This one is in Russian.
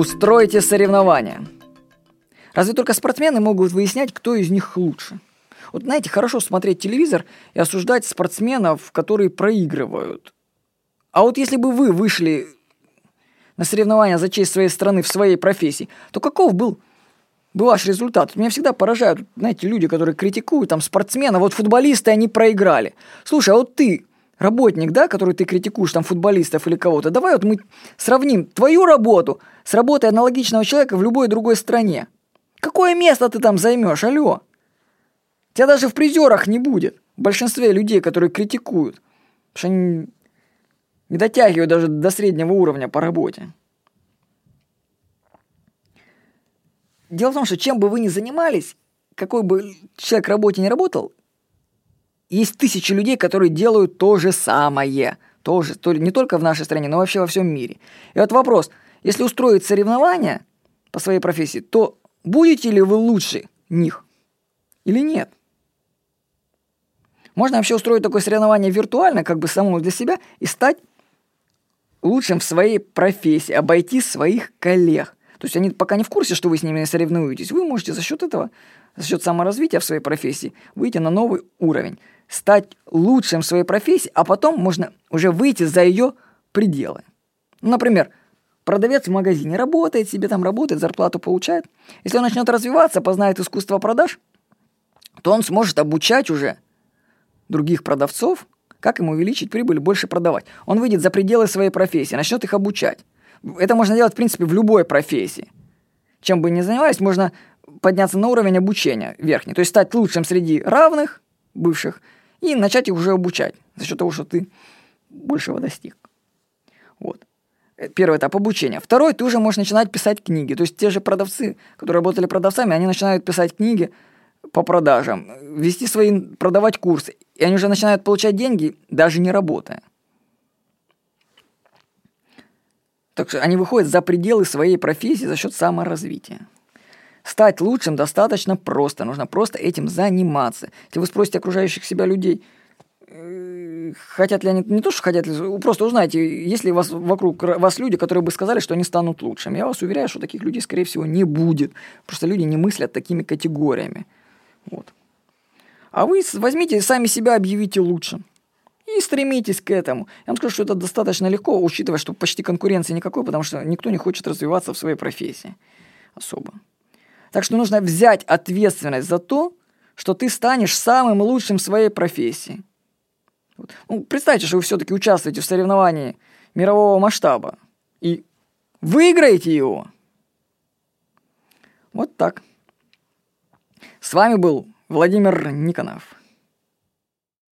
Устройте соревнования. Разве только спортсмены могут выяснять, кто из них лучше? Вот знаете, хорошо смотреть телевизор и осуждать спортсменов, которые проигрывают. А вот если бы вы вышли на соревнования за честь своей страны в своей профессии, то каков был бы ваш результат? Меня всегда поражают, знаете, люди, которые критикуют там спортсмена, вот футболисты, они проиграли. Слушай, а вот ты, работник, да, который ты критикуешь, там, футболистов или кого-то, давай вот мы сравним твою работу с работой аналогичного человека в любой другой стране. Какое место ты там займешь, алло? Тебя даже в призерах не будет. В большинстве людей, которые критикуют. Потому что они не дотягивают даже до среднего уровня по работе. Дело в том, что чем бы вы ни занимались, какой бы человек работе не работал, есть тысячи людей, которые делают то же самое. Тоже, то, не только в нашей стране, но вообще во всем мире. И вот вопрос, если устроить соревнования по своей профессии, то будете ли вы лучше них или нет? Можно вообще устроить такое соревнование виртуально, как бы самому для себя, и стать лучшим в своей профессии, обойти своих коллег. То есть они пока не в курсе, что вы с ними соревнуетесь. Вы можете за счет этого, за счет саморазвития в своей профессии выйти на новый уровень, стать лучшим в своей профессии, а потом можно уже выйти за ее пределы. Например, продавец в магазине работает, себе там работает, зарплату получает. Если он начнет развиваться, познает искусство продаж, то он сможет обучать уже других продавцов как ему увеличить прибыль больше продавать? Он выйдет за пределы своей профессии, начнет их обучать. Это можно делать, в принципе, в любой профессии. Чем бы ни занимались, можно подняться на уровень обучения верхний. То есть стать лучшим среди равных, бывших, и начать их уже обучать за счет того, что ты большего достиг. Вот. Э, первый этап обучения. Второй, ты уже можешь начинать писать книги. То есть те же продавцы, которые работали продавцами, они начинают писать книги по продажам, вести свои, продавать курсы. И они уже начинают получать деньги, даже не работая. Так что они выходят за пределы своей профессии за счет саморазвития. Стать лучшим достаточно просто. Нужно просто этим заниматься. Если вы спросите окружающих себя людей, э, хотят ли они, не то, что хотят ли, просто узнайте, есть ли вас вокруг вас люди, которые бы сказали, что они станут лучшими. Я вас уверяю, что таких людей, скорее всего, не будет. Просто люди не мыслят такими категориями. Вот. А вы возьмите сами себя объявите лучшим. И стремитесь к этому. Я вам скажу, что это достаточно легко, учитывая, что почти конкуренции никакой, потому что никто не хочет развиваться в своей профессии особо. Так что нужно взять ответственность за то, что ты станешь самым лучшим в своей профессии. Вот. Ну, представьте, что вы все-таки участвуете в соревновании мирового масштаба и выиграете его. Вот так. С вами был Владимир Никонов.